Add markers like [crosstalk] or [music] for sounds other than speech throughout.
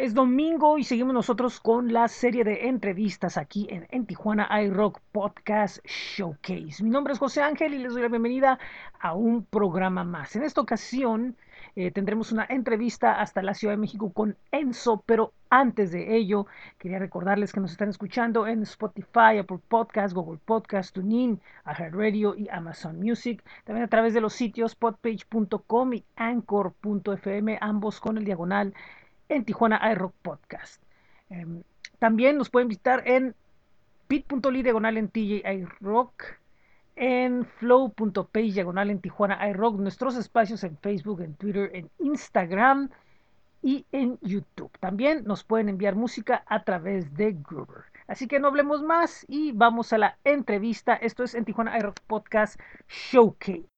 Es domingo y seguimos nosotros con la serie de entrevistas aquí en, en Tijuana iRock Podcast Showcase. Mi nombre es José Ángel y les doy la bienvenida a un programa más. En esta ocasión eh, tendremos una entrevista hasta la Ciudad de México con Enzo, pero antes de ello quería recordarles que nos están escuchando en Spotify, Apple Podcast, Google Podcast, TuneIn, Radio y Amazon Music. También a través de los sitios podpage.com y anchor.fm, ambos con el diagonal en Tijuana iRock Podcast. Em, también nos pueden visitar en bit.ly diagonal en TJ iRock, en flow.page diagonal en Tijuana iRock, nuestros espacios en Facebook, en Twitter, en Instagram y en YouTube. También nos pueden enviar música a través de Groover. Así que no hablemos más y vamos a la entrevista. Esto es en Tijuana iRock Podcast Showcase.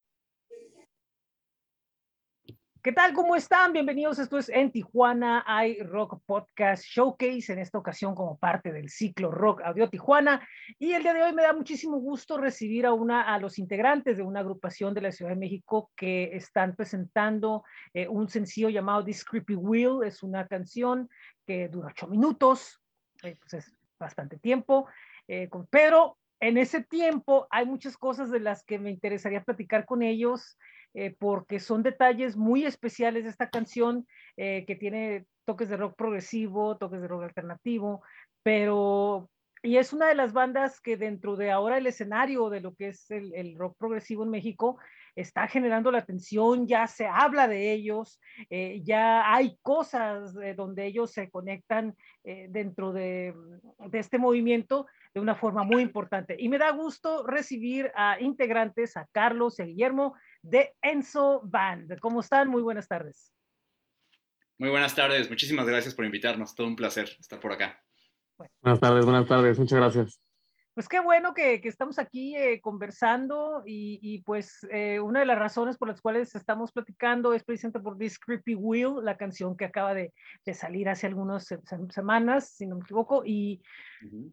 ¿Qué tal? ¿Cómo están? Bienvenidos. Esto es en Tijuana iRock Podcast Showcase, en esta ocasión como parte del ciclo Rock Audio Tijuana. Y el día de hoy me da muchísimo gusto recibir a, una, a los integrantes de una agrupación de la Ciudad de México que están presentando eh, un sencillo llamado This Creepy Wheel. Es una canción que dura ocho minutos, eh, pues es bastante tiempo, eh, pero en ese tiempo hay muchas cosas de las que me interesaría platicar con ellos. Eh, porque son detalles muy especiales de esta canción eh, que tiene toques de rock progresivo, toques de rock alternativo, pero y es una de las bandas que dentro de ahora el escenario de lo que es el, rock progresivo en México está generando la atención, ya se habla de ellos, eh, ya hay cosas donde ellos se conectan dentro de, este movimiento de una forma muy importante. Y me da gusto recibir a integrantes, a Carlos a Guillermo, de Enzo Band. ¿Cómo están? Muy buenas tardes. Muy buenas tardes, muchísimas gracias por invitarnos, todo un placer estar por acá. Buenas tardes, buenas tardes, muchas gracias. Pues qué bueno que, estamos aquí eh, conversando y, pues eh, una de las razones por las cuales estamos platicando es precisamente por This Creepy Wheel, la canción que acaba de, salir hace algunas semanas, si no me equivoco, y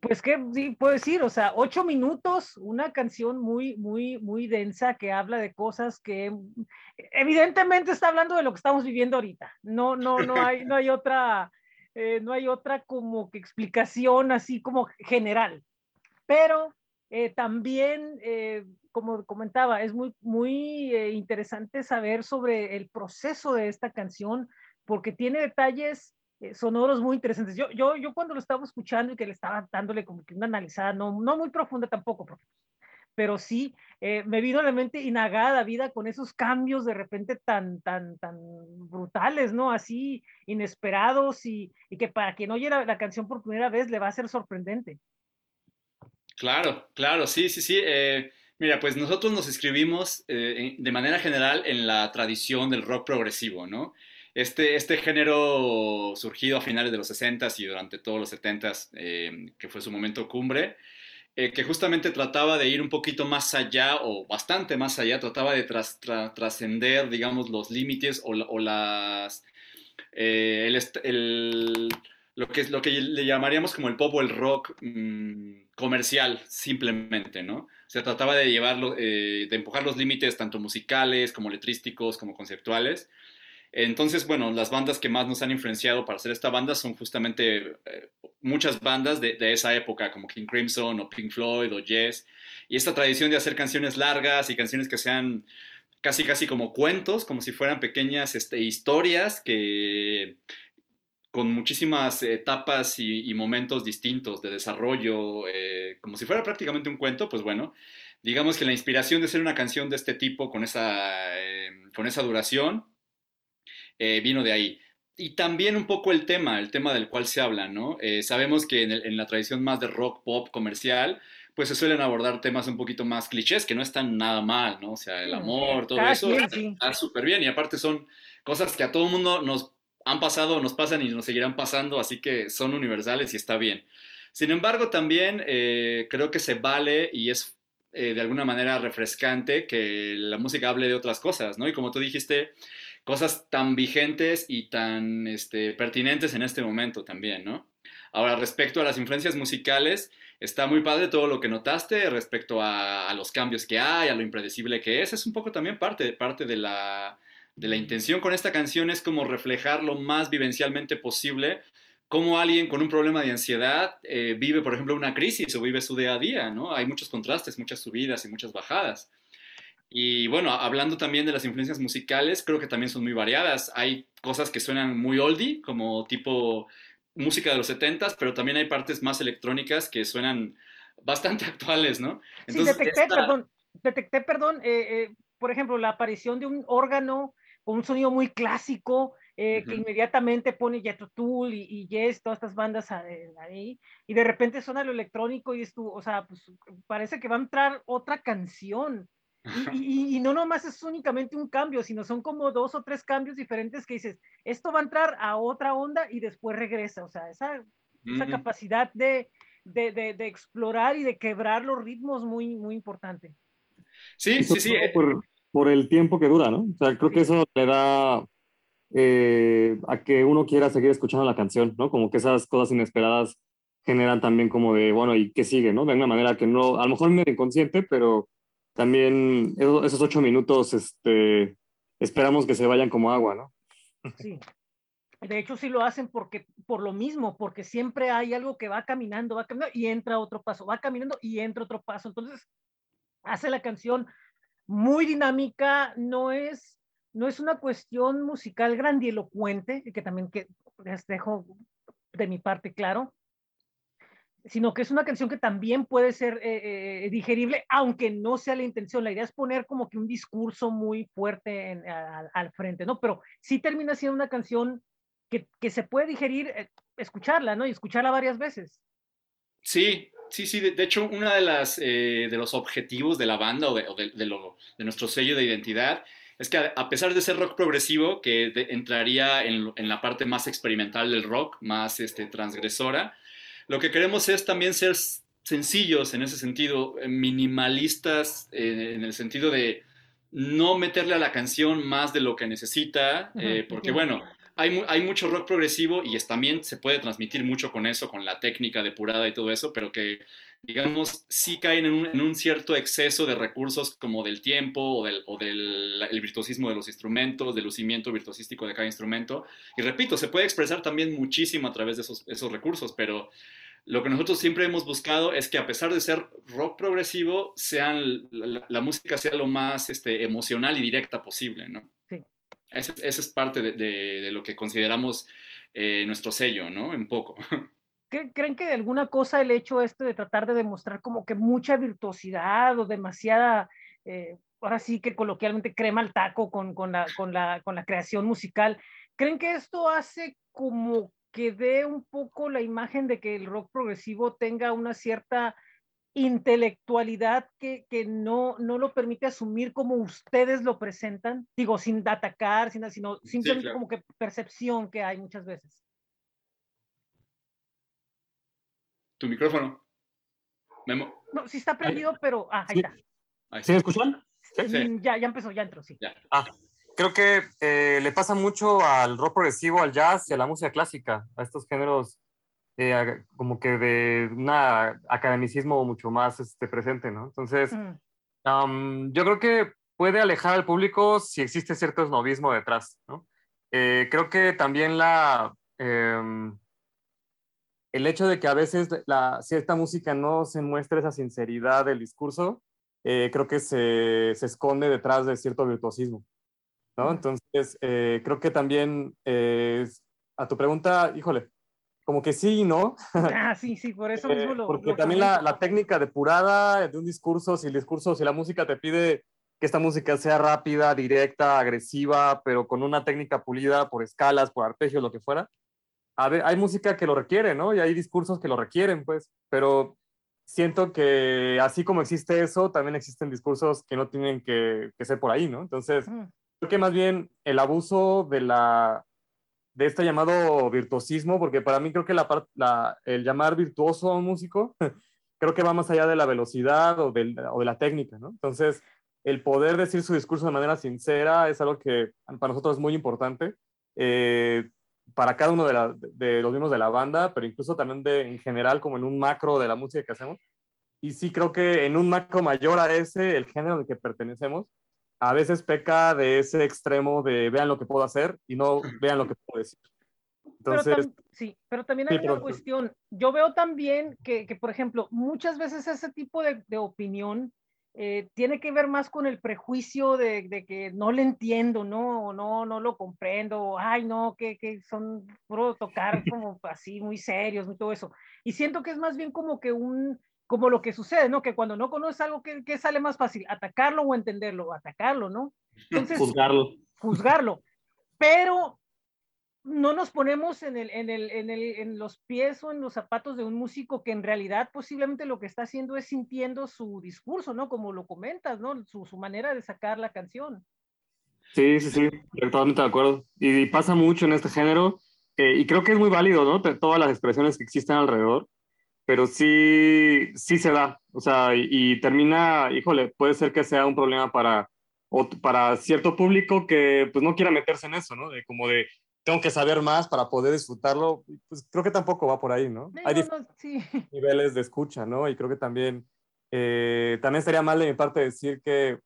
pues qué sí, puedo decir, o sea, ocho minutos, una canción muy, muy, muy densa que habla de cosas que evidentemente está hablando de lo que estamos viviendo ahorita. No, no, no hay, no hay otra, eh, no hay otra como que explicación así como general pero eh, también, eh, como comentaba, es muy, muy eh, interesante saber sobre el proceso de esta canción, porque tiene detalles sonoros muy interesantes. Yo, yo, yo cuando lo estaba escuchando y que le estaba dándole como que una analizada, no, no muy profunda tampoco, pero sí me vino a la mente inagada vida con esos cambios de repente tan, tan, tan brutales, ¿no? Así inesperados y, y que para quien oye la, la canción por primera vez le va a ser sorprendente. Claro, claro, sí, sí, sí. Eh, mira, pues nosotros nos escribimos eh, de manera general en la tradición del rock progresivo, ¿no? Este, este género surgido a finales de los 60s y durante todos los 70s, eh, que fue su momento cumbre, que justamente trataba de ir un poquito más allá o bastante más allá, trataba de trascender, digamos, los límites o, las... lo que, lo que le llamaríamos como el pop o el rock mm, comercial, simplemente, ¿no? Se trataba de llevarlo, eh, de empujar los límites tanto musicales como letrísticos como conceptuales. Entonces, bueno, las bandas que más nos han influenciado para hacer esta banda son justamente eh, muchas bandas de, de, esa época, como King Crimson o Pink Floyd o Yes. Y esta tradición de hacer canciones largas y canciones que sean casi, casi como cuentos, como si fueran pequeñas este, historias que con muchísimas etapas y, momentos distintos de desarrollo, eh, como si fuera prácticamente un cuento, pues bueno, digamos que la inspiración de hacer una canción de este tipo con esa, eh, con esa duración eh, vino de ahí. Y también un poco el tema, el tema del cual se habla, ¿no? sabemos que en, la tradición más de rock pop comercial, pues se suelen abordar temas un poquito más clichés, que no están nada mal, ¿no? O sea, el amor, todo eso está súper bien. Y aparte son cosas que a todo el mundo nos han pasado, nos pasan y nos seguirán pasando, así que son universales y está bien. Sin embargo, también eh, creo que se vale y es eh, de alguna manera refrescante que la música hable de otras cosas, ¿no? Y como tú dijiste, cosas tan vigentes y tan este, pertinentes en este momento también, ¿no? Ahora, respecto a las influencias musicales, está muy padre todo lo que notaste respecto a, a los cambios que hay, a lo impredecible que es. Es un poco también parte, parte de la, de la intención con esta canción es como reflejar lo más vivencialmente posible cómo alguien con un problema de ansiedad eh, vive, por ejemplo, una crisis o vive su día a día, ¿no? Hay muchos contrastes, muchas subidas y muchas bajadas. Y bueno, hablando también de las influencias musicales, creo que también son muy variadas. Hay cosas que suenan muy oldie, como tipo música de los 70s, pero también hay partes más electrónicas que suenan bastante [laughs] actuales, ¿no? Entonces, sí, detecté, perdón, detecté, perdón, eh, eh, por ejemplo, la aparición de un órgano con un sonido muy clásico, eh, que inmediatamente pone Jethro Tull y, y, Yes, todas estas bandas ahí, y de repente suena lo electrónico y es tu, o sea, pues parece que va a entrar otra canción. Y, y, no nomás es únicamente un cambio, sino son como dos o tres cambios diferentes que dices, esto va a entrar a otra onda y después regresa. O sea, esa, esa capacidad de, de, de, explorar y de quebrar los ritmos muy, muy importante. Sí, sí, sí. Eh. Por, por, el tiempo que dura, ¿no? O sea, creo que eso le da eh, a que uno quiera seguir escuchando la canción, ¿no? Como que esas cosas inesperadas generan también como de, bueno, ¿y qué sigue, no? De una manera que no, a lo mejor medio inconsciente, pero también esos ocho minutos, este, esperamos que se vayan como agua, ¿no? Sí. De hecho, sí lo hacen porque, por lo mismo, porque siempre hay algo que va caminando, va caminando y entra otro paso, va caminando y entra otro paso. Entonces, hace la canción muy dinámica, no es, no es una cuestión musical grandilocuente, que también que les dejo de mi parte claro, sino que es una canción que también puede ser eh, eh, digerible, aunque no sea la intención. La idea es poner como que un discurso muy fuerte al frente, ¿no? Pero sí termina siendo una canción que, que se puede digerir, eh, escucharla, ¿no? Y escucharla varias veces. Sí, sí, sí. De, hecho, uno de, las, de los objetivos de la banda o, de, de, lo, de, nuestro sello de identidad es que a, pesar de ser rock progresivo, que entraría en, en, la parte más experimental del rock, más este, transgresora, lo que queremos es también ser sencillos en ese sentido, eh, minimalistas eh, en el sentido de no meterle a la canción más de lo que necesita, eh, porque bueno, hay, hay, mucho rock progresivo y es, también se puede transmitir mucho con eso, con la técnica depurada y todo eso, pero que digamos sí caen en un, en un cierto exceso de recursos como del tiempo o del, o del el virtuosismo de los instrumentos, del lucimiento virtuosístico de cada instrumento. Y repito, se puede expresar también muchísimo a través de esos, esos recursos, pero lo que nosotros siempre hemos buscado es que a pesar de ser rock progresivo, sean, la, música sea lo más este, emocional y directa posible, ¿no? Sí. Esa, es parte de, lo que consideramos eh, nuestro sello, ¿no? En poco. [laughs] ¿Creen que de alguna cosa el hecho este de tratar de demostrar como que mucha virtuosidad o demasiada, eh, ahora sí que coloquialmente crema al taco con, la, con la creación musical, ¿creen que esto hace como que dé un poco la imagen de que el rock progresivo tenga una cierta intelectualidad que, que no, no lo permite asumir como ustedes lo presentan, digo, sin atacar, sin, sino simplemente como que percepción que hay muchas veces. Tu micrófono. Memo. No, sí está prendido, pero... Ah, ahí está. ¿Sí me escuchan? Sí. Ya, ya empezó, ya entró, sí. Ya. Ah, creo que eh, le pasa mucho al rock progresivo, al jazz y a la música clásica, a estos géneros eh, como que de un academicismo mucho más este, presente, ¿no? Entonces, mm. yo creo que puede alejar al público si existe cierto esnovismo detrás, ¿no? Eh, creo que también la, em, el hecho de que a veces la, cierta música no se muestre esa sinceridad del discurso, creo que se, se esconde detrás de cierto virtuosismo. Entonces, eh, creo que también eh, a tu pregunta, híjole, como que sí no. [laughs] Ah, sí, sí, por eso mismo eh, lo... Porque también la, la, técnica depurada de un discurso, si el discurso, si la música te pide que esta música sea rápida, directa, agresiva, pero con una técnica pulida por escalas, por arpegios, lo que fuera. A ver, hay música que lo requiere, ¿no? Y hay discursos que lo requieren, pues, pero siento que así como existe eso, también existen discursos que no tienen que, que ser por ahí, ¿no? Entonces, Creo que más bien el abuso de la de este llamado virtuosismo, porque para mí creo que la, la, el llamar virtuoso a un músico, [laughs] creo que va más allá de la velocidad o, de la técnica, ¿no? Entonces, el poder decir su discurso de manera sincera es algo que para nosotros es muy importante, eh, para cada uno de, de, los miembros de la banda, pero incluso también de, en general, como en un macro de la música que hacemos. Y sí creo que en un macro mayor a ese, el género al que pertenecemos, a veces peca de ese extremo de vean lo que puedo hacer y no vean lo que puedo decir. Entonces, sí, pero también hay una cuestión. Yo veo también que, que, por ejemplo, muchas veces ese tipo de, de opinión eh, tiene que ver más con el prejuicio de, de, que no le entiendo, ¿no? O no, no lo comprendo, ay, no, que, que son puro tocar [laughs] como así, muy serios, y todo eso. Y siento que es más bien como que un, como lo que sucede, ¿no? Que cuando no conoces algo, que, que sale más fácil? Atacarlo o entenderlo, atacarlo, ¿no? Entonces, juzgarlo. Juzgarlo. Pero no nos ponemos en, el, en, el, en, el, en, los pies o en los zapatos de un músico que en realidad posiblemente lo que está haciendo es sintiendo su discurso, ¿no? Como lo comentas, ¿no? Su, su manera de sacar la canción. Sí, sí, sí, totalmente de acuerdo. Y pasa mucho en este género, eh, y creo que es muy válido, ¿no? Todas las expresiones que existen alrededor, pero sí, sí se da, o sea, y, y termina, híjole, puede ser que sea un problema para, o para cierto público que pues no quiera meterse en eso, ¿no? De como de, tengo que saber más para poder disfrutarlo, pues creo que tampoco va por ahí, ¿no? Hay [laughs] niveles de escucha, ¿no? Y creo que también, eh, también sería mal de mi parte decir que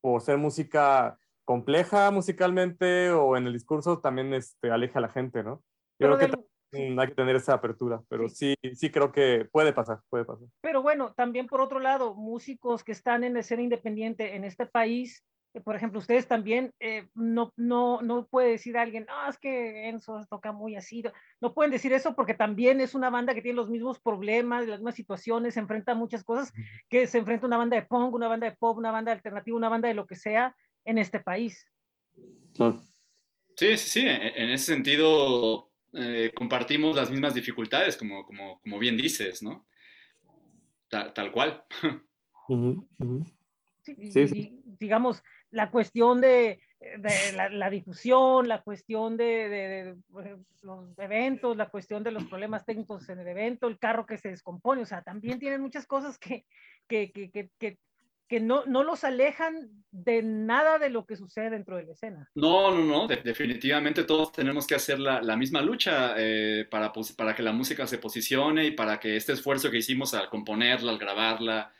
por ser música compleja musicalmente o en el discurso también este, aleja a la gente, ¿no? Yo creo que hay que tener esa apertura, pero sí. sí, creo que puede pasar, puede pasar. Pero bueno, también por otro lado, músicos que están en escena independiente en este país por ejemplo, ustedes también, eh, no, no, no puede decir alguien, no, es que Enzo toca muy así. No pueden decir eso porque también es una banda que tiene los mismos problemas, las mismas situaciones, se enfrenta a muchas cosas, que se enfrenta una banda de punk, una banda de pop, una banda alternativa, una banda de lo que sea en este país. Sí, sí, sí, en ese sentido eh, compartimos las mismas dificultades, como, como, como bien dices, ¿no? Tal, cual. Sí, sí, digamos, la cuestión de, la, difusión, la cuestión de, los eventos, la cuestión de los problemas técnicos en el evento, el carro que se descompone, o sea, también tienen muchas cosas que, que, que, que, que no, no, los alejan de nada de lo que sucede dentro de la escena. No, no, no, definitivamente todos tenemos que hacer la, la misma lucha eh, para, para que la música se posicione y para que este esfuerzo que hicimos al componerla, al grabarla,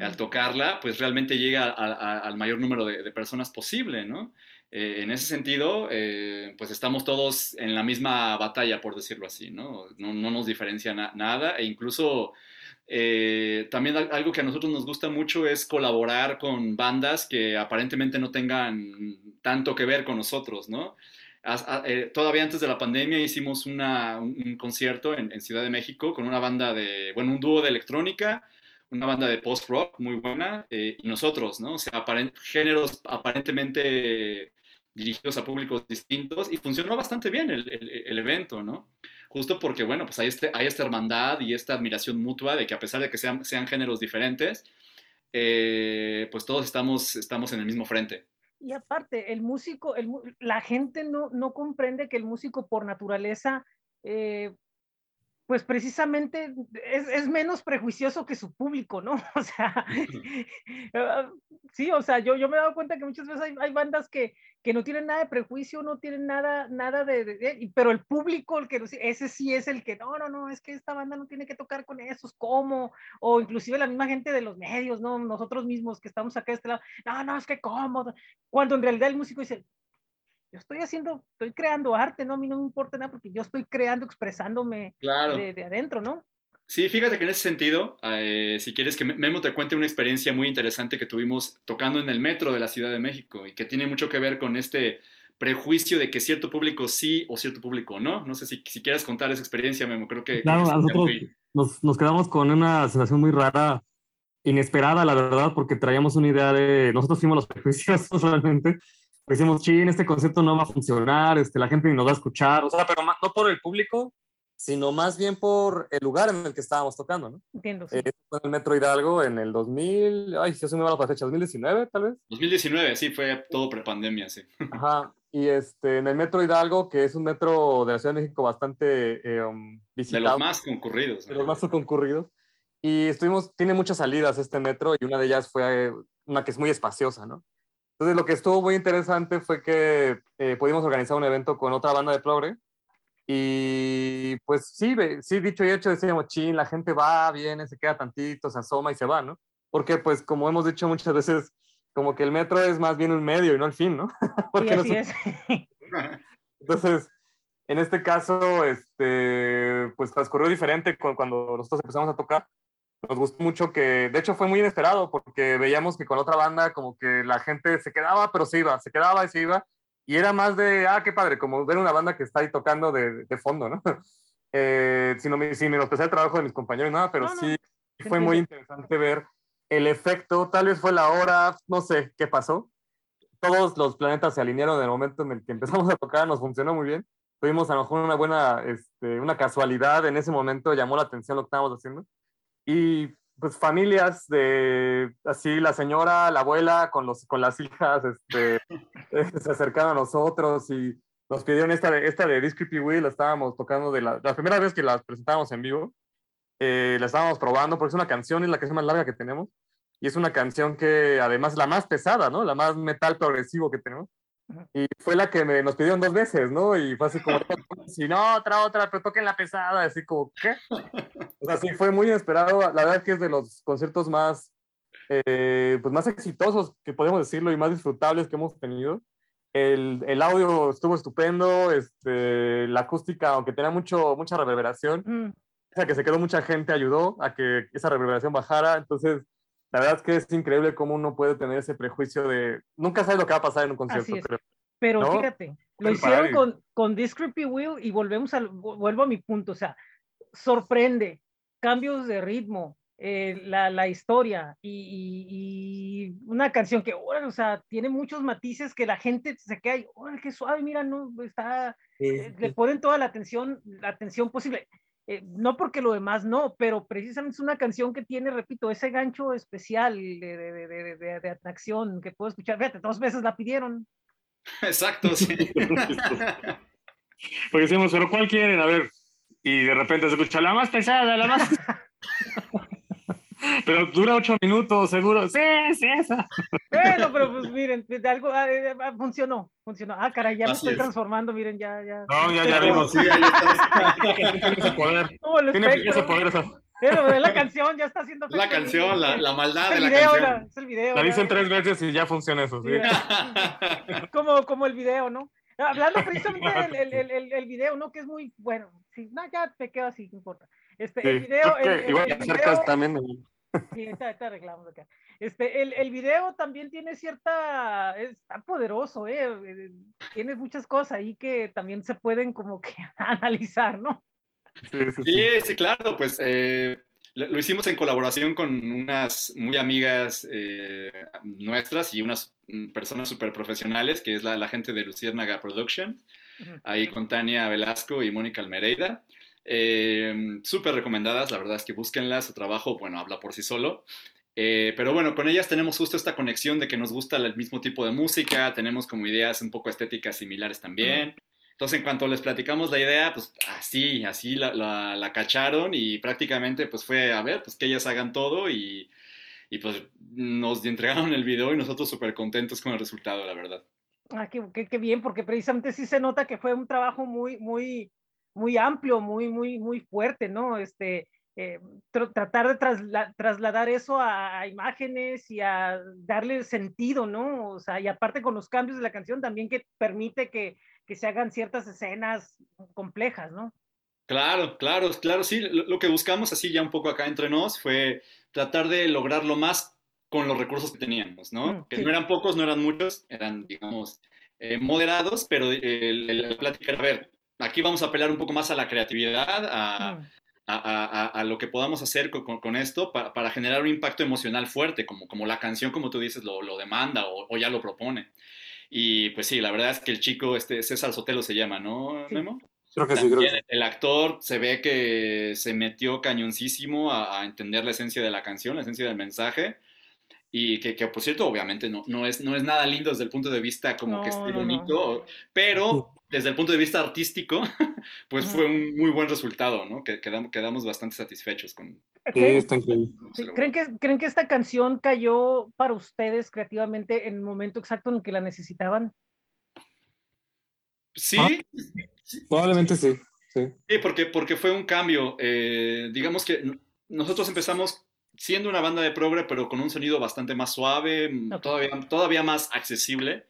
al tocarla, pues realmente llega al mayor número de, personas posible, ¿no? Eh, en ese sentido, eh, pues estamos todos en la misma batalla, por decirlo así, ¿no? No, nos diferencia nada e incluso eh, también algo que a nosotros nos gusta mucho es colaborar con bandas que aparentemente no tengan tanto que ver con nosotros, ¿no? todavía antes de la pandemia hicimos un, concierto en, en, Ciudad de México con una banda de, bueno, un dúo de electrónica una banda de post-rock muy buena, eh, y nosotros, ¿no? O sea, géneros aparentemente dirigidos a públicos distintos, y funcionó bastante bien el, el, evento, ¿no? Justo porque, bueno, pues hay, este, hay esta hermandad y esta admiración mutua de que a pesar de que sean, sean géneros diferentes, eh, pues todos estamos, estamos en el mismo frente. Y aparte, el músico, el, la gente no, no comprende que el músico por naturaleza eh, pues precisamente es, menos prejuicioso que su público, ¿no? [laughs] O sea, ah, sí, o sea, yo, yo me he dado cuenta que muchas veces hay, bandas que, que, no tienen nada de prejuicio, no tienen nada, nada de, pero el público, el que, ese sí es el que, no, no, no, es que esta banda no tiene que tocar con esos, ¿cómo? O inclusive la misma gente de los medios, ¿no? Nosotros mismos que estamos acá de este lado, no, no, es que cómo, cuando en realidad el músico dice, yo estoy haciendo, estoy creando arte, ¿no? A mí no me importa nada porque yo estoy creando, expresándome de, adentro, ¿no? Sí, fíjate que en ese sentido, eh, si quieres que Memo te cuente una experiencia muy interesante que tuvimos tocando en el metro de la Ciudad de México y que tiene mucho que ver con este prejuicio de que cierto público sí o cierto público no. No sé si, si quieres contar esa experiencia, Memo, creo que... Claro, nosotros nos, nos, quedamos con una sensación muy rara, inesperada, la verdad, porque traíamos una idea de... Nosotros fuimos los prejuicios [laughs] realmente decimos, en este concepto no va a funcionar, este, la gente ni nos va a escuchar, o sea, pero no por el público, sino más bien por el lugar en el que estábamos tocando, ¿no? Entiendo. Sí. Eh, fue en el Metro Hidalgo en el 2000, ay, si se me va la fecha, 2019 tal vez. 2019, sí, fue todo prepandemia, sí. [laughs] Ajá, y este, en el Metro Hidalgo, que es un metro de la Ciudad de México bastante eh, um, visitado. De los más concurridos. De los más concurridos. Y estuvimos, tiene muchas salidas este metro y una de ellas fue una que es muy espaciosa, ¿no? Entonces, lo que estuvo muy interesante fue que eh, pudimos organizar un evento con otra banda de progre. Y pues sí, sí, dicho y hecho, decíamos, chin, la gente va, viene, se queda tantito, se asoma y se va, ¿no? Porque, pues, como hemos dicho muchas veces, como que el metro es más bien un medio y no el fin, ¿no? [laughs] Porque sí, así es. [laughs] Entonces, En este caso, este, pues transcurrió diferente cuando nosotros empezamos a tocar. Nos gustó mucho que, de hecho fue muy inesperado porque veíamos que con otra banda como que la gente se quedaba, pero se iba, se quedaba y se iba. Y era más de, ah, qué padre, como ver una banda que está ahí tocando de, de fondo, ¿no? [laughs] Eh, sin, sin menospreciar el trabajo de mis compañeros, nada, pero sí fue muy interesante ver el efecto, tal vez fue la hora, no sé qué pasó. Todos los planetas se alinearon en el momento en el que [laughs] empezamos a tocar, nos funcionó muy bien. Tuvimos a lo mejor una buena, este, una casualidad en ese momento, llamó la atención lo que estábamos haciendo. Y pues familias de, así la señora, la abuela con, los, con las hijas, este, [laughs] se acercaron a nosotros y nos pidieron esta, esta de This Creepy Will, la estábamos tocando de la, la primera vez que la presentábamos en vivo eh, la estábamos probando porque es una canción, es la canción más larga que tenemos. Y es una canción que además es la más pesada, ¿no? La más metal progresivo que tenemos. Y fue la que me, nos pidieron dos veces, ¿no? Y fue así como, [laughs] si no, otra, otra, pero toquen la pesada, así como, ¿qué? O sea, sí, fue muy inesperado. La verdad es que es de los conciertos más, eh, pues más exitosos, que podemos decirlo, y más disfrutables que hemos tenido. El, el, audio estuvo estupendo, este, la acústica, aunque tenía mucho, mucha reverberación, mm que se quedó mucha gente ayudó a que esa reverberación bajara. Entonces, la verdad es que es increíble cómo uno puede tener ese prejuicio de nunca sabes lo que va a pasar en un concierto. Pero, fíjate, lo hicieron con, con This Creepy Wheel y volvemos al, vuelvo a mi punto, o sea, sorprende, cambios de ritmo, eh, la, la, historia y, y, una canción que, o sea, tiene muchos matices que la gente se queda ahí, qué suave, mira, no, está, eh, le ponen toda la atención, la atención posible. Eh, no porque lo demás no, pero precisamente es una canción que tiene, repito, ese gancho especial de, de, atracción que puedo escuchar. Fíjate, dos veces la pidieron. [laughs] Exacto, sí. [laughs] Porque decimos, pero ¿cuál quieren? A ver, y de repente se escucha la más pesada, la más... [laughs] Pero dura ocho minutos, seguro. Sí, sí, esa. Bueno, pero pues miren, de algo ah, eh, ah, funcionó, funcionó. Ah, caray, ya me estoy transformando, miren, ya, ya. No, ya, ya vimos, sí, ya, ya [laughs] Tiene ese poder. Tiene ese poder esa. Pero de la canción ya está haciendo. La canción, la, la maldad de la canción. La, es el video. La dicen tres veces y ya funciona eso, sí. como, como el video, ¿no? Hablando precisamente del el, el, el, video, ¿no? Que es muy bueno. Sí, no, ya te quedo así, no importa. Este, el video. El, igual el video, también. Sí, está, está arreglando acá. Este, el, el, video también tiene cierta, está poderoso, ¿eh? eh tiene muchas cosas ahí que también se pueden como que [laughs] analizar, ¿no? Sí, sí, claro, pues eh, lo hicimos en colaboración con unas muy amigas eh, nuestras y unas mm, personas súper profesionales, que es la, la, gente de Luciérnaga Production, ahí con Tania Velasco y Mónica Almereida. Eh, Súper recomendadas, la verdad es que búsquenlas, su trabajo, bueno, habla por sí solo. Eh, pero bueno, con ellas tenemos justo esta conexión de que nos gusta el mismo tipo de música, tenemos como ideas un poco estéticas similares también. Entonces, en cuanto les platicamos la idea, pues así, así la, la, cacharon y prácticamente pues fue a ver, pues que ellas hagan todo y, y pues nos entregaron el video y nosotros súper contentos con el resultado, la verdad. Ah, qué, qué, qué, bien, porque precisamente sí se nota que fue un trabajo muy, muy, muy amplio, muy, muy, muy fuerte, ¿no? Este, eh, tratar de trasladar eso a, imágenes y a darle sentido, ¿no? O sea, y aparte con los cambios de la canción también que permite que, que se hagan ciertas escenas complejas, ¿no? Claro, claro, claro, sí. Lo, que buscamos así ya un poco acá entre nos fue tratar de lograrlo más con los recursos que teníamos, ¿no? Mm, que no eran pocos, no eran muchos, eran, digamos, eh, moderados, pero el, el, plática a ver, aquí vamos a apelar un poco más a la creatividad, a, a, a, lo que podamos hacer con, con esto para, para, generar un impacto emocional fuerte, como, como la canción, como tú dices, lo, lo demanda o, o, ya lo propone. Y pues sí, la verdad es que el chico, este César Sotelo se llama, ¿no, Memo? Creo que sí, creo que... El actor se ve que se metió cañoncísimo a, entender la esencia de la canción, la esencia del mensaje. Y que, que por cierto, obviamente no, no, es, no es nada lindo desde el punto de vista como que esté bonito, pero desde el punto de vista artístico, [laughs] pues fue un muy buen resultado, ¿no? Que quedamos, quedamos bastante satisfechos con... Sí, está increíble. ¿Creen, que, ¿Creen que esta canción cayó para ustedes creativamente en el momento exacto en que la necesitaban? Sí. Ah, probablemente sí, sí. Sí, porque, porque fue un cambio. Eh, digamos que nosotros empezamos siendo una banda de progre, pero con un sonido bastante más suave, todavía, todavía más accesible.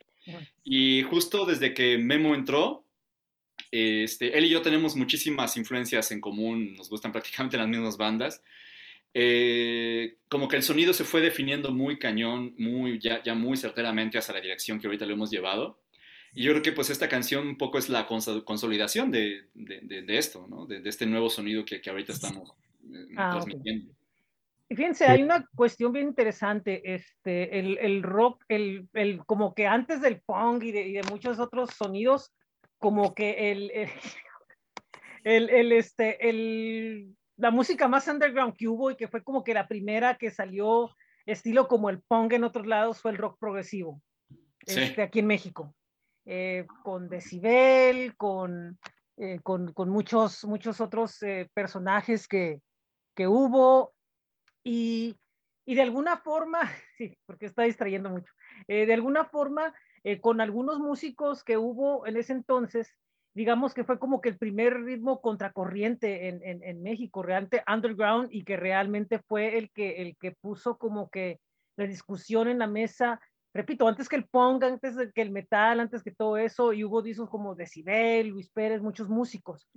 Y justo desde que Memo entró, este, él y yo tenemos muchísimas influencias en común, nos gustan [laughs] prácticamente las mismas bandas. Eh, como que el sonido se fue definiendo muy cañón, muy, ya, ya muy certeramente hacia la dirección que ahorita lo hemos llevado. Y yo creo que pues esta canción un poco es la consolidación de, de, de esto, ¿no? De, este nuevo sonido que, que ahorita estamos eh, ah, transmitiendo. Fíjense, hay una cuestión bien interesante, este, el, el rock, el, el, como que antes del punk y de, y de muchos otros sonidos, como que el, [laughs] el, el, este, el, la música más underground que hubo y que fue como que la primera que salió estilo como el punk en otros lados fue el rock progresivo, este, aquí en México. Eh, con Decibel, con, eh, con, con, muchos, muchos otros eh, personajes que, que hubo y, y, de alguna forma, [laughs] sí, porque está distrayendo mucho, de alguna forma, con algunos músicos que hubo en ese entonces, digamos que fue como que el primer ritmo contracorriente en, en, en, México, realmente underground, y que realmente fue el que, el que puso como que la discusión en la mesa repito, antes que el punk, antes que el metal, antes que todo eso, y hubo discos como Decibel, Luis Pérez, muchos músicos.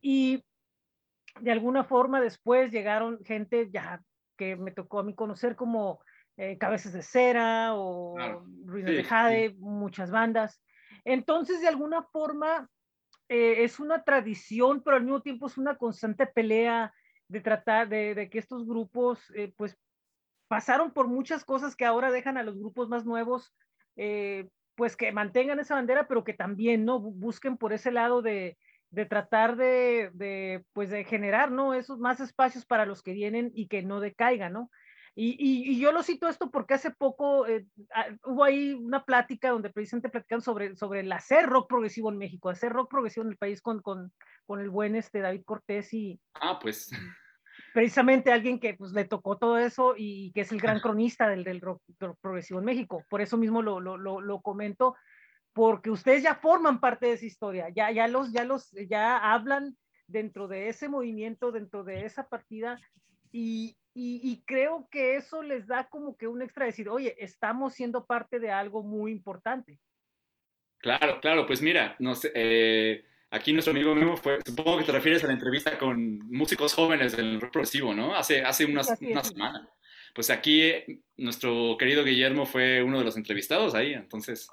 Y de alguna forma después llegaron gente ya que me tocó a mí conocer como eh, Cabezas de Cera o Ruido de Jade, muchas bandas. Entonces, de alguna forma, eh, es una tradición, pero al mismo tiempo es una constante pelea de tratar de, de que estos grupos eh, pues pasaron por muchas cosas que ahora dejan a los grupos más nuevos, pues que mantengan esa bandera, pero que también, ¿no? Busquen por ese lado de, de tratar de, de, pues de generar, ¿no? Esos más espacios para los que vienen y que no decaigan, ¿no? Y, y, yo lo cito esto porque hace poco eh, ah, hubo ahí una plática donde precisamente platican sobre, sobre el hacer rock progresivo en México, hacer rock progresivo en el país con, con, con el buen este David Cortés y... Ah, pues precisamente alguien que pues, le tocó todo eso y que es el gran cronista del, del rock, progresivo en México. Por eso mismo lo, lo, lo, comento, porque ustedes ya forman parte de esa historia, ya, ya, los, ya, los, ya hablan dentro de ese movimiento, dentro de esa partida, y, y, creo que eso les da como que un extra decir, oye, estamos siendo parte de algo muy importante. Claro, claro, pues mira, no sé, eh, Aquí nuestro amigo Memo fue, supongo que te refieres a la entrevista con músicos jóvenes del rock progresivo, ¿no? Hace, hace una semana. Pues aquí eh, nuestro querido Guillermo fue uno de los entrevistados ahí, entonces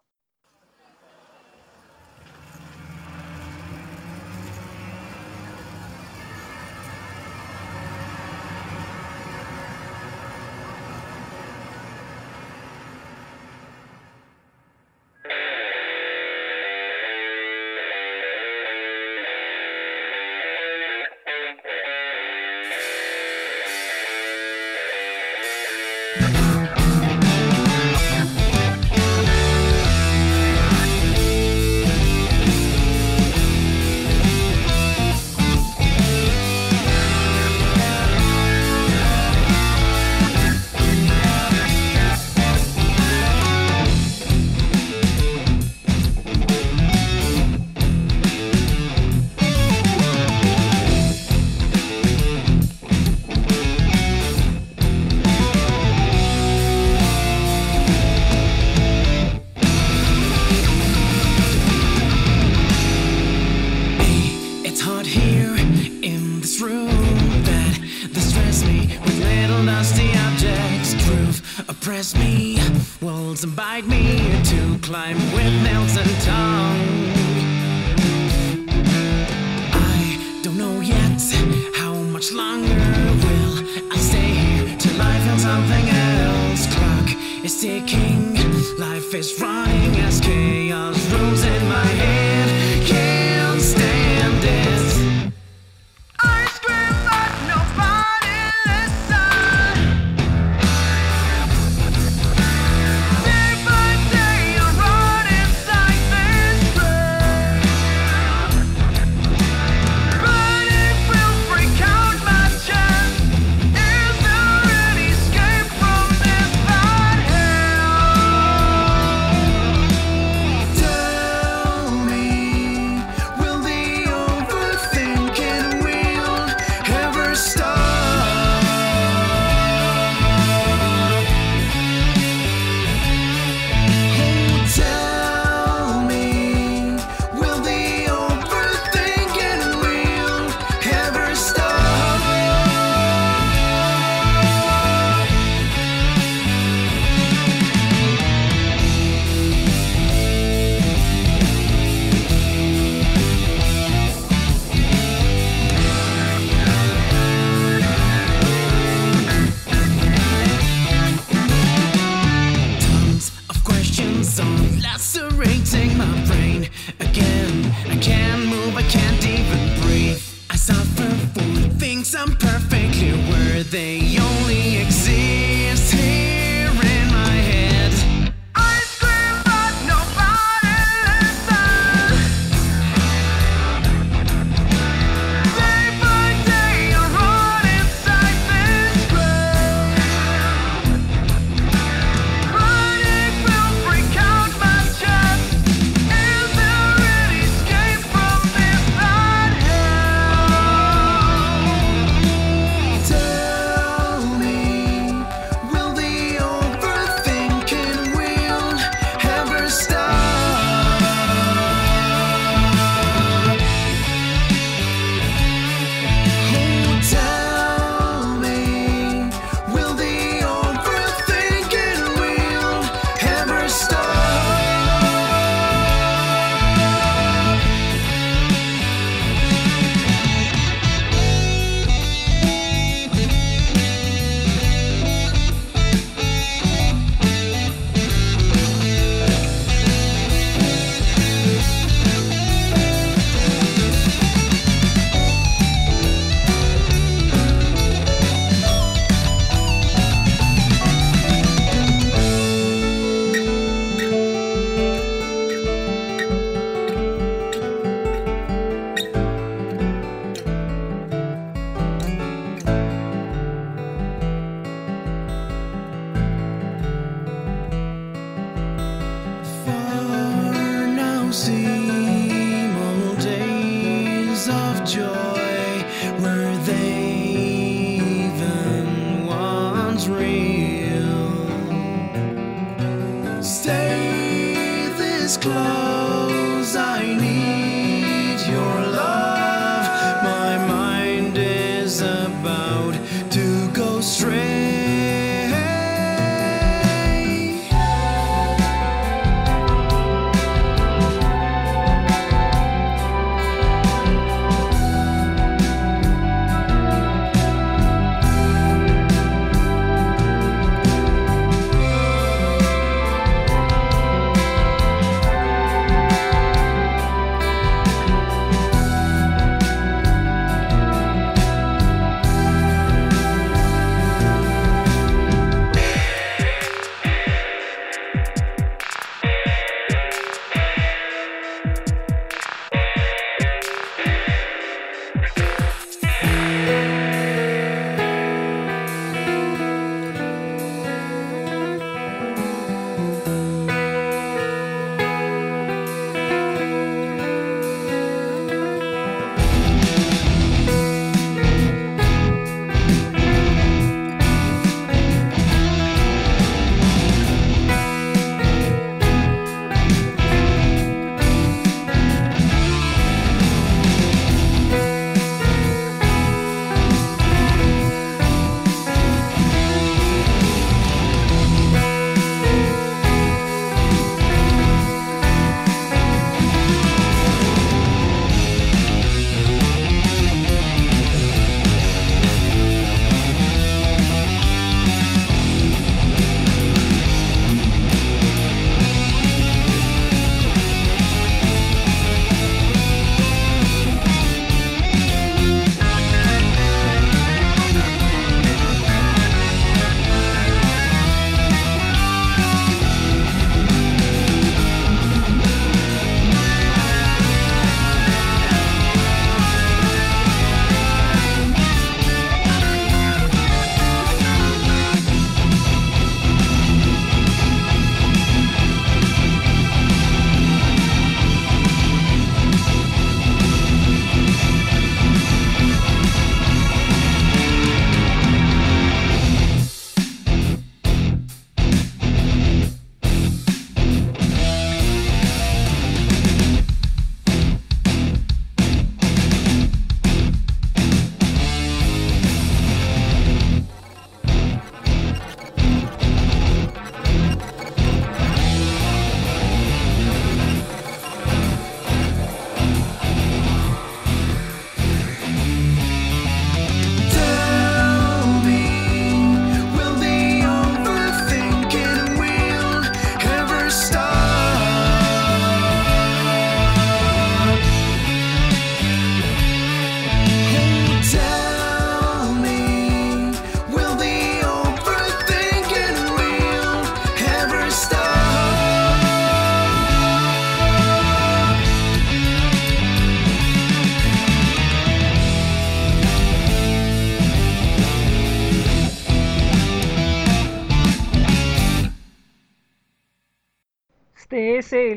close,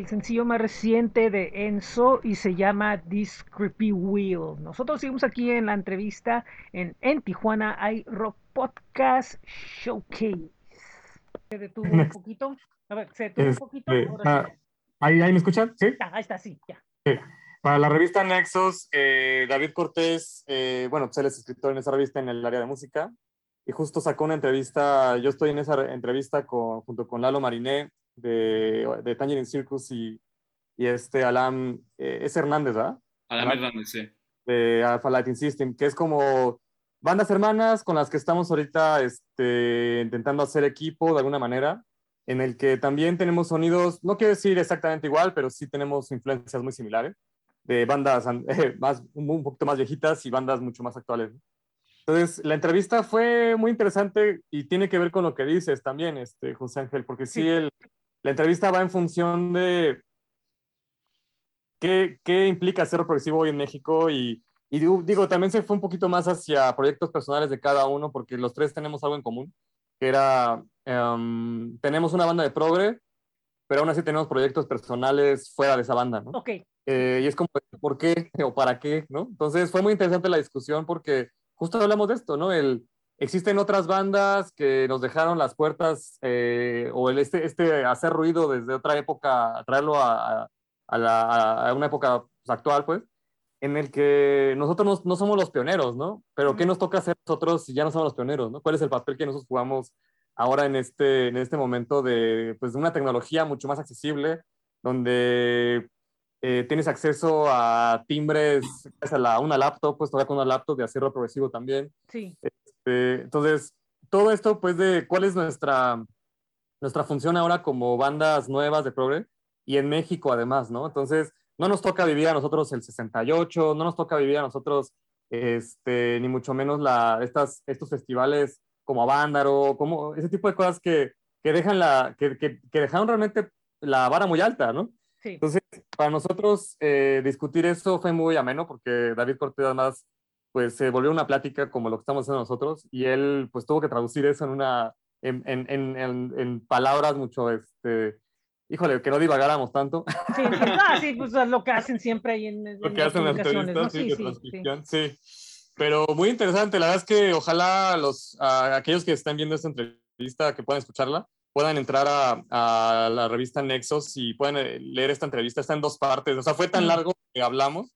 sencillo más reciente de Enzo y se llama This Creepy Wheel. Nosotros seguimos aquí en la entrevista en, en Tijuana hay Rock Podcast Showcase. Se detuvo un Next. poquito. A ver, se detuvo un poquito. Este, Ahora ah, sí. ¿ahí, ahí me escuchan? ¿Sí? Ah, ahí está, sí, ya. Para la revista Nexos, eh, David Cortés, eh, bueno, pues él es escritor en esa revista en el área de música y justo sacó una entrevista, yo estoy en esa re- entrevista con, junto con Lalo Mariné de, de Tangerine Circus y, y este Alam, eh, es Hernández, ¿verdad? Alan Ajá. Hernández, sí. de Alpha Lighting System, que es como bandas hermanas con las que estamos ahorita este, intentando hacer equipo de alguna manera, en el que también tenemos sonidos, no quiero decir exactamente igual, pero sí tenemos influencias muy similares, de bandas an- [laughs] eh, más, un, un poquito más viejitas y bandas mucho más actuales. ¿no? Entonces, la entrevista fue muy interesante y tiene que ver con lo que dices también, este, José Ángel, porque sí, Sí. el, la entrevista va en función de qué, qué implica ser progresivo hoy en México y, y digo, digo, también se fue un poquito más hacia proyectos personales de cada uno, porque los tres tenemos algo en común, que era, em, tenemos una banda de progre, pero aún así tenemos proyectos personales fuera de esa banda, ¿no? Ok, Eh, y es como, ¿por qué [laughs] o para qué? ¿no? Entonces fue muy interesante la discusión porque justo hablamos de esto, ¿no? El, existen otras bandas que nos dejaron las puertas eh, o el, este, este hacer ruido desde otra época, traerlo a, a- la- a una época pues, actual, pues, en el que nosotros no, no somos los pioneros, ¿no? Pero ¿qué nos toca hacer nosotros si ya no somos los pioneros, ¿no? ¿Cuál es el papel que nosotros jugamos ahora en este, en este momento de, pues, de una tecnología mucho más accesible, donde eh, tienes acceso a timbres, gracias a la, una laptop, puedes tocar con una laptop de acero progresivo también. sí. Eh, entonces, todo esto, pues, de cuál es nuestra, nuestra función ahora como bandas nuevas de progre y en México además, ¿no? Entonces, no nos toca vivir a nosotros el 68, no nos toca vivir a nosotros, este, ni mucho menos la, estas, estos festivales como Avándaro, como ese tipo de cosas que, que dejan la, que, que, que dejaron realmente la vara muy alta, ¿no? Sí. Entonces, para nosotros eh, discutir eso fue muy ameno porque David Cortés además pues se volvió una plática como lo que estamos haciendo nosotros y él pues tuvo que traducir eso en una en, en, en, en, palabras mucho este híjole que no divagáramos tanto Sí, ah, sí, pues es lo que hacen siempre ahí en, lo que hacen las publicaciones, ¿no? entrevistas sí, Sí, sí, sí pero muy interesante la verdad es que ojalá los a aquellos que están viendo esta entrevista que puedan escucharla puedan entrar a, a la revista Nexos y puedan eh, leer esta entrevista está en dos partes o sea fue tan largo que hablamos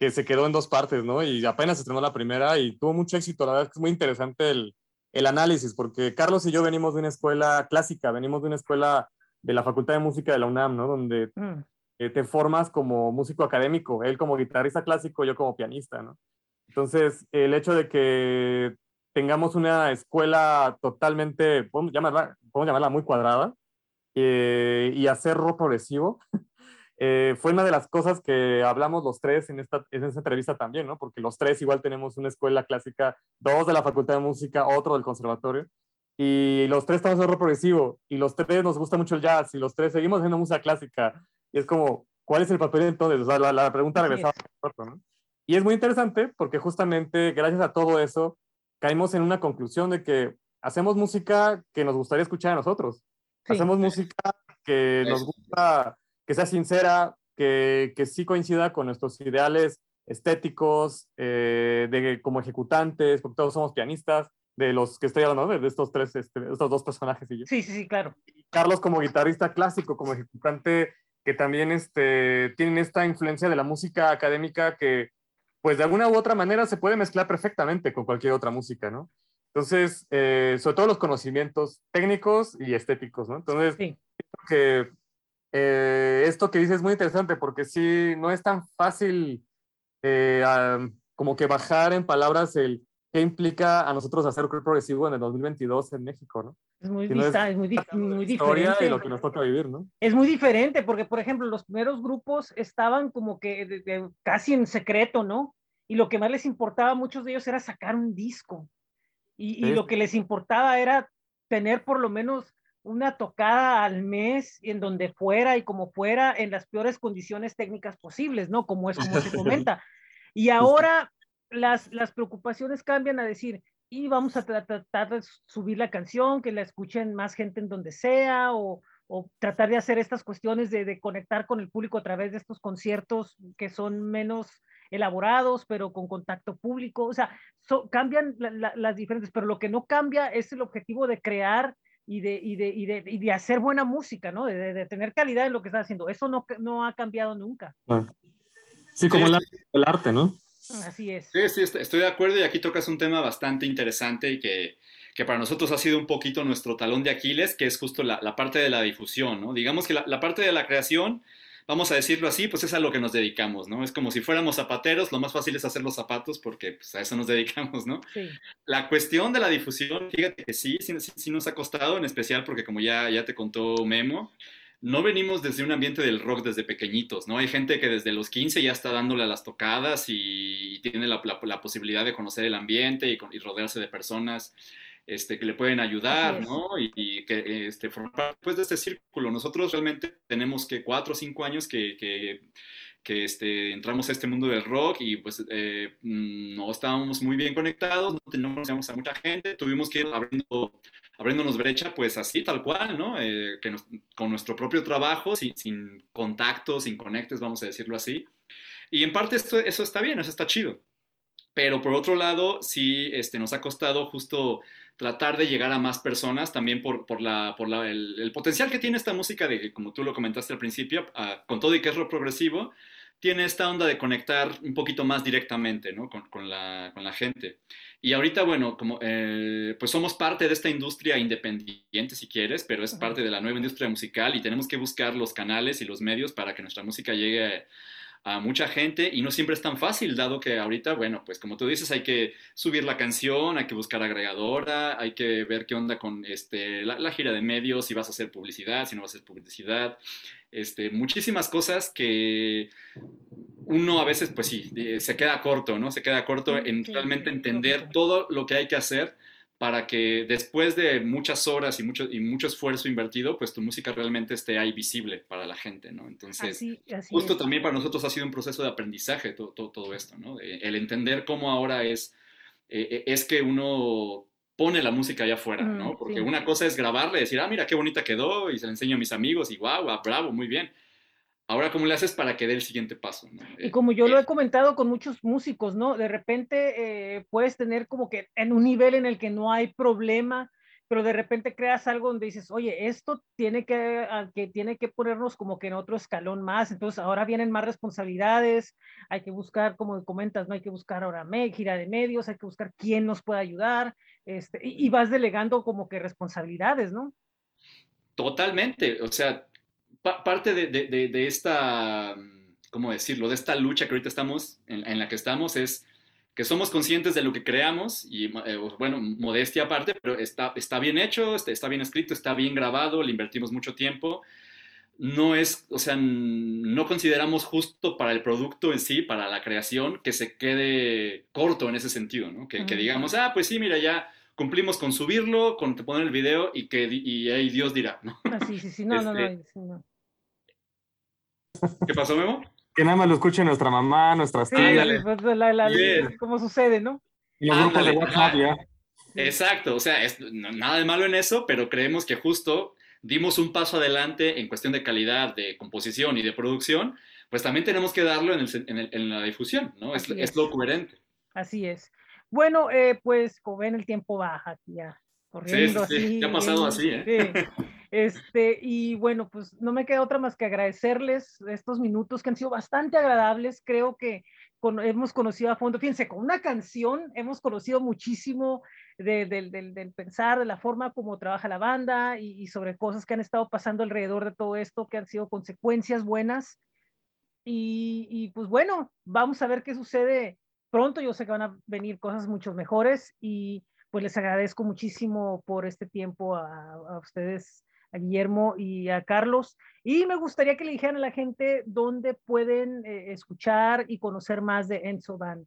que se quedó en dos partes, ¿no? Y apenas se estrenó la primera y tuvo mucho éxito. La verdad es que es muy interesante el, el análisis, porque Carlos y yo venimos de una escuela clásica, venimos de una escuela de la Facultad de Música de la UNAM, ¿no? Donde Mm, eh, te formas como músico académico, él como guitarrista clásico, yo como pianista, ¿no? Entonces, el hecho de que tengamos una escuela totalmente, podemos llamarla, podemos llamarla muy cuadrada, eh, y hacer rock progresivo, [laughs] eh, fue una de las cosas que hablamos los tres en esta, en esta entrevista también, ¿no? Porque los tres igual tenemos una escuela clásica, dos de la Facultad de Música, otro del conservatorio, y los tres estamos en rock progresivo, y los tres nos gusta mucho el jazz, y los tres seguimos haciendo música clásica, y es como, ¿cuál es el papel entonces? O sea, la, la pregunta regresaba ¿no? Y es muy interesante porque justamente gracias a todo eso caímos en una conclusión de que hacemos música que nos gustaría escuchar a nosotros. sí. Hacemos música que nos gusta, que sea sincera, que, que sí coincida con nuestros ideales estéticos, eh, de, como ejecutantes, porque todos somos pianistas, de los que estoy hablando, de estos tres, este, estos dos personajes y yo. Sí, sí, sí, claro. Carlos como guitarrista clásico, como ejecutante, que también este, tienen esta influencia de la música académica que, pues de alguna u otra manera se puede mezclar perfectamente con cualquier otra música, ¿no? Entonces, eh, sobre todo los conocimientos técnicos y estéticos, ¿no? Entonces, Sí. creo que eh, esto que dices es muy interesante porque sí, no es tan fácil eh, como que bajar en palabras el qué implica a nosotros hacer rock progresivo en el 2022 en México, ¿no? Es muy, Si no es dista- es muy, dif- muy Historia diferente. y lo que nos toca vivir, ¿no? Es muy diferente porque, por ejemplo, los primeros grupos estaban como que de- de- casi en secreto, ¿no? Y lo que más les importaba a muchos de ellos era sacar un disco. Y, y Sí. lo que les importaba era tener por lo menos una tocada al mes en donde fuera y como fuera en las peores condiciones técnicas posibles, ¿no? Como es como se [laughs] comenta. Y ahora las, las preocupaciones cambian a decir, y vamos a tra- tratar de subir la canción, que la escuchen más gente en donde sea, o, o tratar de hacer estas cuestiones de, de conectar con el público a través de estos conciertos que son menos elaborados, pero con contacto público. O sea, so- cambian la- la- las diferentes, pero lo que no cambia es el objetivo de crear y de, y de, y de, y de hacer buena música, ¿no? De, de- de tener calidad en lo que estás haciendo. Eso no, no ha cambiado nunca. Ah. Sí, como el, arte, el arte, ¿no? Así es. Sí, sí, est- estoy de acuerdo y aquí tocas un tema bastante interesante y que, que para nosotros ha sido un poquito nuestro talón de Aquiles, que es justo la, la parte de la difusión, ¿no? Digamos que la, la parte de la creación, vamos a decirlo así, pues es a lo que nos dedicamos, ¿no? Es como si fuéramos zapateros, lo más fácil es hacer los zapatos porque pues, a eso nos dedicamos, ¿no? Sí. La cuestión de la difusión, fíjate que sí, sí- sí nos ha costado, en especial porque como ya, ya te contó Memo, no venimos desde un ambiente del rock desde pequeñitos, ¿no? Hay gente que desde los 15 ya está dándole a las tocadas y, tiene la, la- la posibilidad de conocer el ambiente y, y rodearse de personas este, que le pueden ayudar. ¿no? Y, y que este, formar parte pues, de este círculo. Nosotros realmente tenemos que cuatro o cinco años que, que, que, este, entramos a este mundo del rock y pues eh, mm, no estábamos muy bien conectados, no no conocíamos a mucha gente, tuvimos que ir abriendo, abriéndonos brecha, pues así, tal cual, ¿no? Eh, que con nuestro propio trabajo, sin, sin contactos, sin conectes, vamos a decirlo así. Y en parte esto, eso está bien, eso está chido. Pero por otro lado, sí este, nos ha costado justo tratar de llegar a más personas también por, por, la, por la- el, potencial que tiene esta música de, como tú lo comentaste al principio, ah, con todo y que es rock progresivo, tiene esta onda de conectar un poquito más directamente ¿no? con, con la, con la gente. Y ahorita, bueno, como, eh, pues somos parte de esta industria independiente, si quieres, pero es parte de la nueva industria musical y tenemos que buscar los canales y los medios para que nuestra música llegue a mucha gente y no siempre es tan fácil, dado que ahorita, bueno, pues como tú dices, hay que subir la canción, hay que buscar agregadora, hay que ver qué onda con este, la, la gira de medios, si vas a hacer publicidad, si no vas a hacer publicidad, este, muchísimas cosas que uno a veces, pues sí, eh, se queda corto, ¿no? Se queda corto en realmente entender todo lo que hay que hacer para que después de muchas horas y mucho, y mucho esfuerzo invertido, pues tu música realmente esté ahí visible para la gente, ¿no? Entonces, Así, así justo es. también para nosotros ha sido un proceso de aprendizaje todo, todo, todo esto, ¿no? El entender cómo ahora es, eh, es que uno pone la música allá afuera, ¿no? Mm, Porque sí. una cosa es grabarla y decir, ah, mira qué bonita quedó, y se la enseño a mis amigos, y guau, guau, bravo, muy bien. Ahora, ¿cómo le haces para que dé el siguiente paso? ¿no? Y Eh, como yo lo eh, he comentado con muchos músicos, ¿no? De repente eh, puedes tener como que en un nivel en el que no hay problema, pero de repente creas algo donde dices, oye, esto tiene que, ah, que tiene que ponernos como que en otro escalón más. Entonces ahora vienen más responsabilidades, hay que buscar, como comentas, no hay que buscar ahora me, gira de medios, hay que buscar quién nos puede ayudar, este, y, vas delegando como que responsabilidades, ¿no? Totalmente, o sea, pa- parte de, de- de- esta, mm, ¿cómo decirlo? De esta lucha que ahorita estamos, en la que estamos, es que somos conscientes de lo que creamos y, eh, bueno, modestia aparte, pero está, está bien hecho, está, está bien escrito, está bien grabado, le invertimos mucho tiempo. No es, o sea, no consideramos justo para el producto en sí, para la creación, que se quede corto en ese sentido, ¿no? Que, que Ujú. digamos, ah, pues sí, mira, ya cumplimos con subirlo, con poner el video y que y ahí Dios dirá, ¿no? Ah, sí, sí, sí, no, no, no, Este- sí, no. ¿Qué pasó, Memo? Que nada más lo escuche nuestra mamá, nuestras Sí, tías, Ándale. pues, la- la-. ¿cómo sucede, no? en los grupos de WhatsApp ya. Exacto, o sea, es, no- nada de malo en eso, pero creemos que justo dimos un paso adelante en cuestión de calidad de composición y de producción, pues también tenemos que darlo en, el en el- en la difusión, ¿no? Es, Así es es. lo coherente. Así es. Bueno, eh, pues como ven, el tiempo baja ya, corriendo sí, sí, así. ya ha pasado así, ¿eh? Este, y bueno, pues no me queda otra más que agradecerles estos minutos que han sido bastante agradables. Creo que con- hemos conocido a fondo, fíjense, con una canción hemos conocido muchísimo de- del, del- del pensar, de la forma como trabaja la banda y, y sobre cosas que han estado pasando alrededor de todo esto, que han sido consecuencias buenas. Y, y, pues bueno, vamos a ver qué sucede pronto. Yo sé que van a venir cosas mucho mejores y pues les agradezco muchísimo por este tiempo a, a ustedes, a Guillermo y a Carlos. Y me gustaría que le dijeran a la gente dónde pueden eh, escuchar y conocer más de Enzo Band.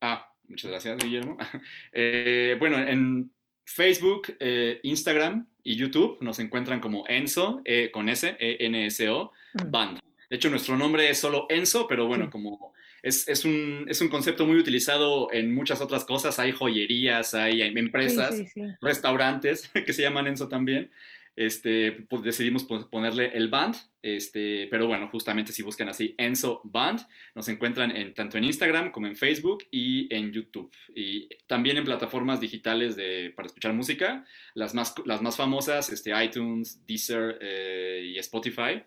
Ah, muchas gracias, Guillermo. [laughs] Eh, bueno, en Facebook, eh, Instagram y YouTube nos encuentran como Enzo, eh, con S, E-N-S-O. Band. De hecho, nuestro nombre es solo Enzo, pero bueno, Sí. como es, es un, es un concepto muy utilizado en muchas otras cosas, hay joyerías, hay, hay empresas, Sí, sí, sí. restaurantes [laughs] que se llaman Enzo también. este, pues decidimos pon- ponerle el band, este, pero bueno, justamente si buscan así Enzo Band, nos encuentran en, tanto en Instagram como en Facebook y en YouTube. Y también en plataformas digitales de, para escuchar música, las más, las más famosas, este, iTunes, Deezer eh, y Spotify.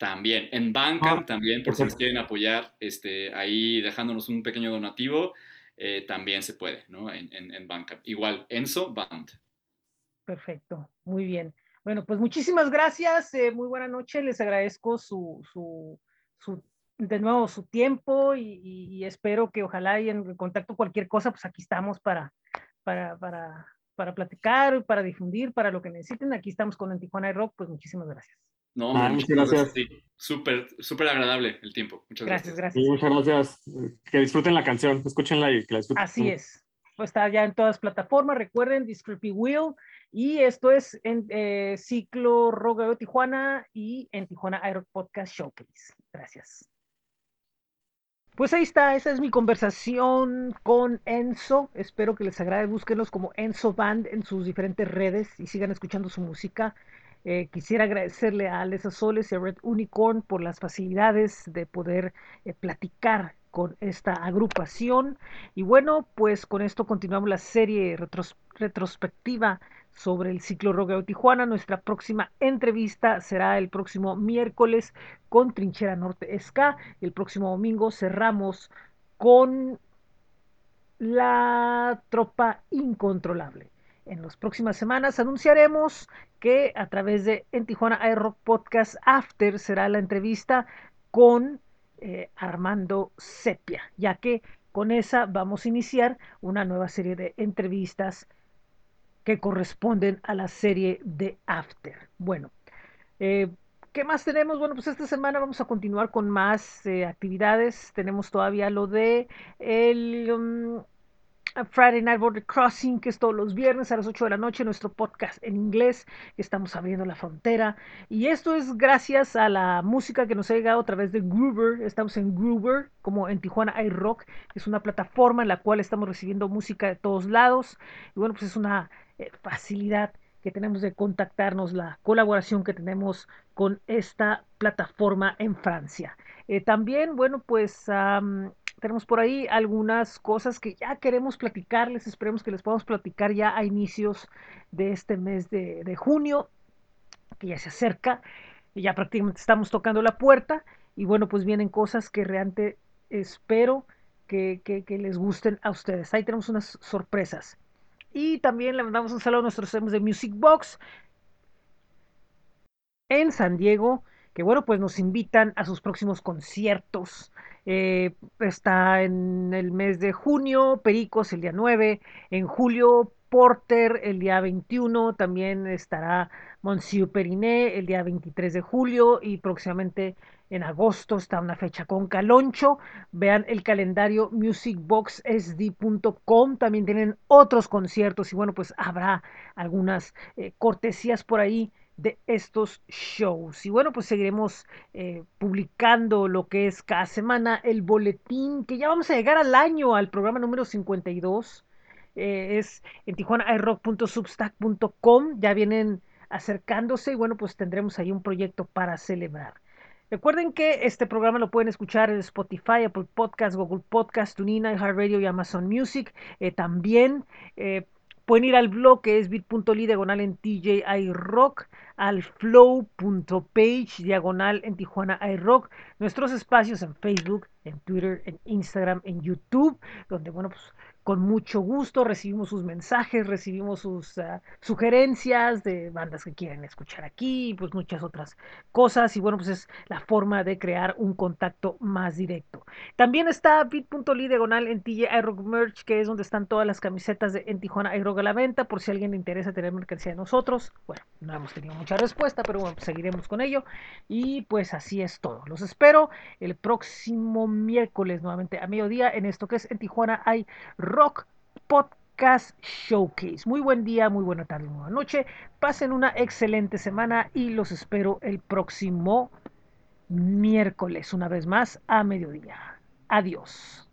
También en Bandcamp, Ah, también, por si nos quieren apoyar, este, ahí dejándonos un pequeño donativo, eh, también se puede, ¿no? En, en, en Bandcamp. Igual, Enzo Band. Perfecto, muy bien. Bueno, pues muchísimas gracias, eh, muy buena noche, les agradezco su, su, su- de nuevo su tiempo y, y- y espero que ojalá y en contacto cualquier cosa, pues aquí estamos para, para, para, para platicar, para difundir, para lo que necesiten. Aquí estamos con el Tijuana Rock, pues muchísimas gracias. No, Ah, muchas muchas gracias. Sí, súper, súper agradable el tiempo. Muchas Gracias, gracias. Sí, gracias. muchas gracias. Que disfruten la canción, escúchenla y que la disfruten. Así es. Pues está ya en todas plataformas, recuerden, Discreepy Wheel, y esto es en eh, Ciclo Rock de Tijuana y en Tijuana Aero Podcast Showcase. Gracias. Pues ahí está, esa es mi conversación con Enzo. Espero que les agrade. Búsquenlos como Enzo Band en sus diferentes redes y sigan escuchando su música. Eh, quisiera agradecerle a Alessa Soles y a Red Unicorn por las facilidades de poder eh, platicar con esta agrupación. Y bueno, pues con esto continuamos la serie retros- retrospectiva sobre el ciclo de Tijuana. Nuestra próxima entrevista será el próximo miércoles con Trinchera Norte SK. El próximo domingo cerramos con la tropa incontrolable. En las próximas semanas anunciaremos que a través de En Tijuana Rock Podcast After será la entrevista con eh, Armando Sepia, ya que con esa vamos a iniciar una nueva serie de entrevistas que corresponden a la serie de After. Bueno, eh, ¿qué más tenemos? Bueno, pues esta semana vamos a continuar con más eh, actividades. Tenemos todavía lo de el um, Friday Night Border Crossing, que es todos los viernes a las 8 de la noche, nuestro podcast en inglés. Estamos abriendo la frontera. Y esto es gracias a la música que nos ha llegado a través de Groover. Estamos en Groover, como en Tijuana iRock. Es una plataforma en la cual estamos recibiendo música de todos lados. Y bueno, pues es una eh, facilidad que tenemos de contactarnos, la colaboración que tenemos con esta plataforma en Francia. Eh, también, bueno, pues tenemos por ahí algunas cosas que ya queremos platicarles, esperemos que les podamos platicar ya a inicios de este mes de, de junio, que ya se acerca, y ya prácticamente estamos tocando la puerta, y bueno, pues vienen cosas que realmente espero que, que, les gusten a ustedes. Ahí tenemos unas sorpresas. Y también le mandamos un saludo a nuestros amigos de Music Box en San Diego, que bueno, pues nos invitan a sus próximos conciertos. Eh, está en el mes de junio, Pericos el día 9, en julio Porter el día 21, también estará Monsieur Periné el día 23 de julio y próximamente en agosto está una fecha con Caloncho. Vean el calendario musicboxsd.com, también tienen otros conciertos y bueno, pues habrá algunas eh, cortesías por ahí de estos shows. Y bueno, pues seguiremos eh, publicando lo que es cada semana el boletín, que ya vamos a llegar al año, al programa número 52. Eh, es en tijuanairock.substack.com. Ya vienen acercándose y bueno, pues tendremos ahí un proyecto para celebrar. Recuerden que este programa lo pueden escuchar en Spotify, Apple Podcast, Google Podcast, TuneIn, iHeartRadio y Amazon Music. Eh, también eh, pueden ir al blog que es bit.ly diagonal en TJI Rock, al flow.page diagonal en Tijuana iRock, nuestros espacios en Facebook, en Twitter, en Instagram, en YouTube, donde bueno, pues con mucho gusto recibimos sus mensajes, recibimos sus uh, sugerencias de bandas que quieren escuchar aquí, pues muchas otras cosas y bueno, pues es la forma de crear un contacto más directo. También está bit.ly diagonal en TJ iRock Merch, que es donde están todas las camisetas de en Tijuana iRock a la venta, por si a alguien le interesa tener mercancía de nosotros. Bueno, no hemos tenido mucha respuesta, pero bueno, pues seguiremos con ello. Y pues así es todo. Los espero el próximo miércoles nuevamente a mediodía en esto que es en Tijuana hay Rock Podcast Showcase. Muy buen día, muy buena tarde, muy buena noche. Pasen una excelente semana y los espero el próximo miércoles, una vez más a mediodía. Adiós.